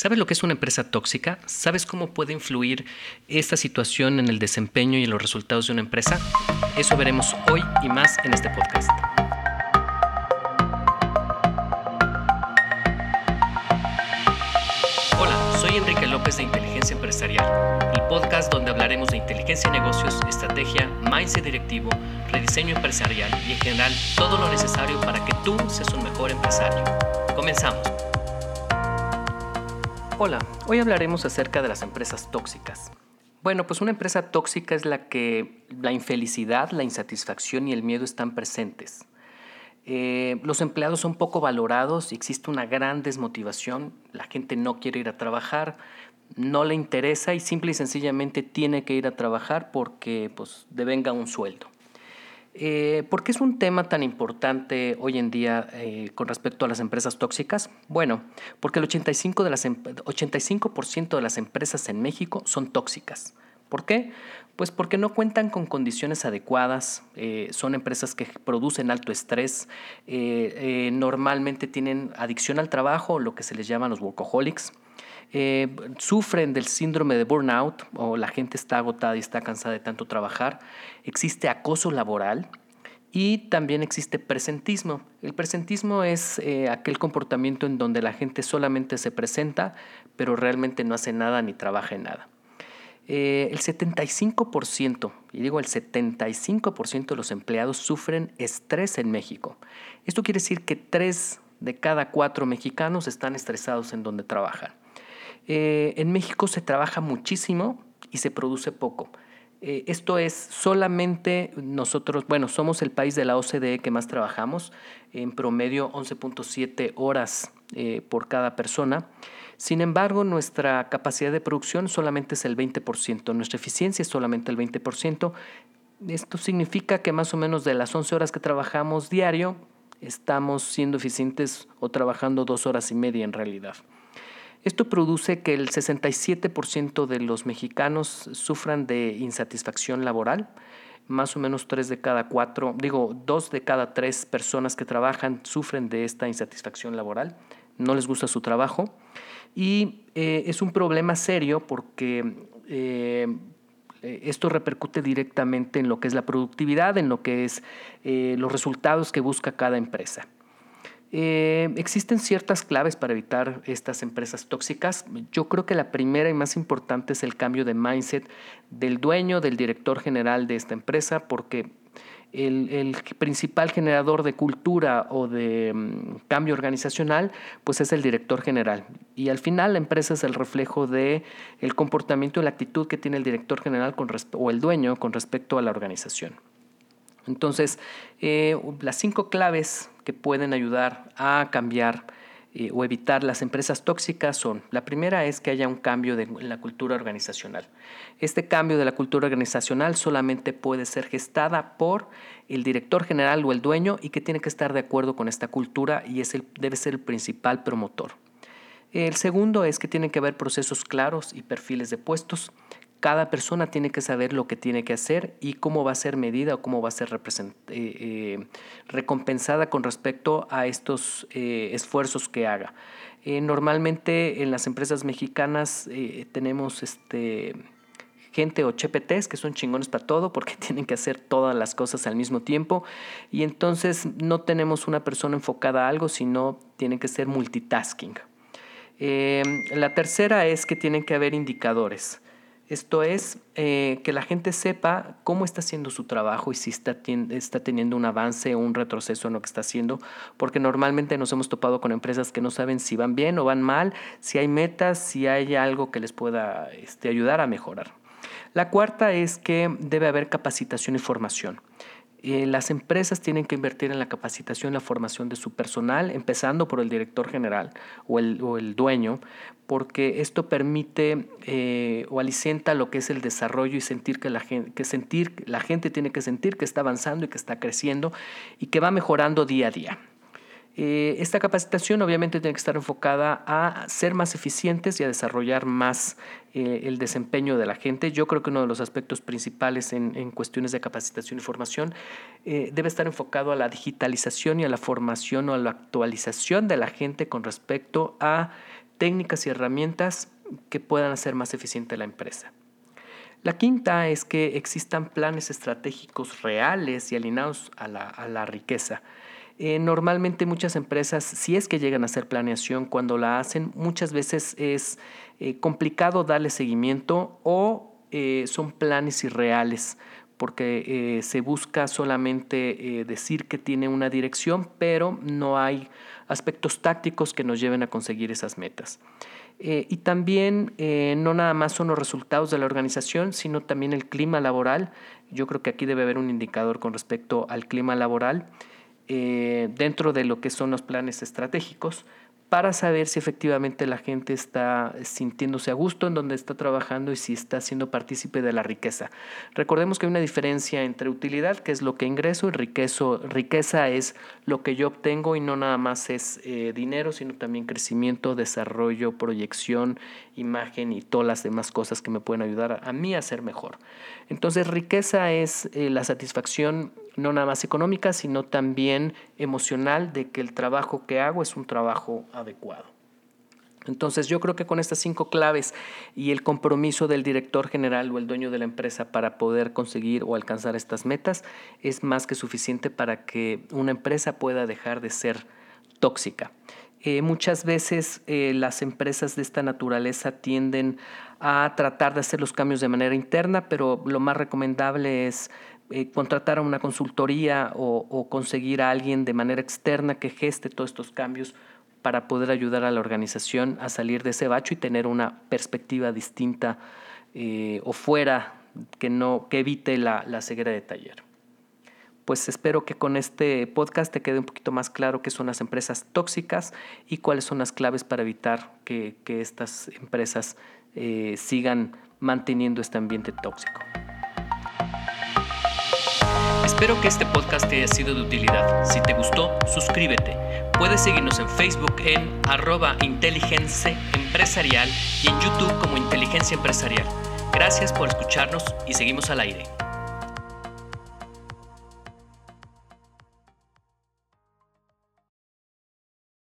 ¿Sabes lo que es una empresa tóxica? ¿Sabes cómo puede influir esta situación en el desempeño y en los resultados de una empresa? Eso veremos hoy y más en este podcast. Hola, soy Enrique López de Inteligencia Empresarial, el podcast donde hablaremos de inteligencia de negocios, estrategia, mindset directivo, rediseño empresarial y en general todo lo necesario para que tú seas un mejor empresario. Comenzamos. Hola, hoy hablaremos acerca de las empresas tóxicas. Bueno, pues una empresa tóxica es la que la infelicidad, la insatisfacción y el miedo están presentes. Eh, los empleados son poco valorados existe una gran desmotivación. La gente no quiere ir a trabajar, no le interesa y simple y sencillamente tiene que ir a trabajar porque pues devenga un sueldo. Eh, ¿Por qué es un tema tan importante hoy en día eh, con respecto a las empresas tóxicas? Bueno, porque el 85%, de las, 85 em, de las empresas en México son tóxicas. ¿Por qué? Pues porque no cuentan con condiciones adecuadas, eh, son empresas que producen alto estrés, normalmente tienen adicción al trabajo, lo que se les llama los workaholics, eh, sufren del síndrome de burnout o la gente está agotada y está cansada de tanto trabajar. Existe acoso laboral y también existe presentismo. El presentismo es eh, aquel comportamiento en donde la gente solamente se presenta, pero realmente no hace nada ni trabaja en nada. Eh, el 75%, y digo el 75% de los empleados sufren estrés en México. Esto quiere decir que tres de cada cuatro mexicanos están estresados en donde trabajan. Eh, en México se trabaja muchísimo y se produce poco. Eh, esto es solamente nosotros, bueno, somos el país de la OCDE que más trabajamos, en promedio 11.7 horas eh, por cada persona. Sin embargo, nuestra capacidad de producción solamente es el 20%, nuestra eficiencia es solamente el 20%. Esto significa que más o menos de las 11 horas que trabajamos diario, estamos siendo eficientes o trabajando dos horas y media en realidad. Esto produce que el 67% de los mexicanos sufran de insatisfacción laboral. Más o menos tres de cada cuatro, digo, dos de cada tres personas que trabajan sufren de esta insatisfacción laboral. No les gusta su trabajo. Y eh, es un problema serio porque eh, esto repercute directamente en lo que es la productividad, en lo que es eh, los resultados que busca cada empresa. Eh, existen ciertas claves para evitar estas empresas tóxicas. Yo creo que la primera y más importante es el cambio de mindset del dueño, del director general de esta empresa, porque el, principal generador de cultura o de mm, cambio organizacional, pues es el director general. Y al final la empresa es el reflejo de el comportamiento y la actitud que tiene el director general con o el dueño con respecto a la organización. Entonces, eh, las cinco claves que pueden ayudar a cambiar eh, o evitar las empresas tóxicas son, la primera es que haya un cambio en la cultura organizacional. Este cambio de la cultura organizacional solamente puede ser gestada por el director general o el dueño y que tiene que estar de acuerdo con esta cultura y es debe ser el principal promotor. El segundo es que tienen que haber procesos claros y perfiles de puestos cada persona tiene que saber lo que tiene que hacer y cómo va a ser medida o cómo va a ser eh, eh, recompensada con respecto a estos eh, esfuerzos que haga. normalmente en las empresas mexicanas tenemos este, gente o CHPTs que son chingones para todo porque tienen que hacer todas las cosas al mismo tiempo y entonces no tenemos una persona enfocada a algo, sino tiene que ser multitasking. la tercera es que tienen que haber indicadores. Esto es eh, que la gente sepa cómo está haciendo su trabajo y si está, está teniendo un avance o un retroceso en lo que está haciendo, porque normalmente nos hemos topado con empresas que no saben si van bien o van mal, si hay metas, si hay algo que les pueda este, ayudar a mejorar. La cuarta es que debe haber capacitación y formación. Eh, las empresas tienen que invertir en la capacitación y la formación de su personal, empezando por el director general o el, dueño, porque esto permite eh, o alicienta lo que es el desarrollo y sentir que la, gente, que sentir, la gente tiene que sentir que está avanzando y que está creciendo y que va mejorando día a día. Eh, esta capacitación obviamente tiene que estar enfocada a ser más eficientes y a desarrollar más eh, el desempeño de la gente. Yo creo que uno de los aspectos principales en, cuestiones de capacitación y formación eh, debe estar enfocado a la digitalización y a la formación o a la actualización de la gente con respecto a técnicas y herramientas que puedan hacer más eficiente la empresa. La quinta es que existan planes estratégicos reales y alineados a la, riqueza. Eh, normalmente muchas empresas, si es que llegan a hacer planeación, cuando la hacen, muchas veces es eh, complicado darle seguimiento o eh, son planes irreales porque se busca solamente decir que tiene una dirección, pero no hay aspectos tácticos que nos lleven a conseguir esas metas. Y también no nada más son los resultados de la organización, sino también el clima laboral. Yo creo que aquí debe haber un indicador con respecto al clima laboral eh, dentro de lo que son los planes estratégicos para saber si efectivamente la gente está sintiéndose a gusto en donde está trabajando y si está siendo partícipe de la riqueza. Recordemos que hay una diferencia entre utilidad, que es lo que ingreso, y riqueza es lo que yo obtengo y no nada más es eh, dinero, sino también crecimiento, desarrollo, proyección, imagen y todas las demás cosas que me pueden ayudar a, mí a ser mejor. Entonces, riqueza es eh, la satisfacción no nada más económica, sino también emocional de que el trabajo que hago es un trabajo adecuado. Entonces yo creo que con estas cinco claves y el compromiso del director general o el dueño de la empresa para poder conseguir o alcanzar estas metas es más que suficiente para que una empresa pueda dejar de ser tóxica. Eh, muchas veces eh, las empresas de esta naturaleza tienden a tratar de hacer los cambios de manera interna, pero lo más recomendable es eh, contratar a una consultoría o, conseguir a alguien de manera externa que geste todos estos cambios para poder ayudar a la organización a salir de ese bacho y tener una perspectiva distinta eh, o fuera que, no, que evite la, la ceguera de taller. Pues espero que con este podcast te quede un poquito más claro qué son las empresas tóxicas y cuáles son las claves para evitar que, estas empresas eh, sigan manteniendo este ambiente tóxico. Espero que este podcast te haya sido de utilidad. Si te gustó, suscríbete. Puedes seguirnos en Facebook en arroba inteligencia empresarial y en YouTube como inteligencia empresarial. Gracias por escucharnos y seguimos al aire.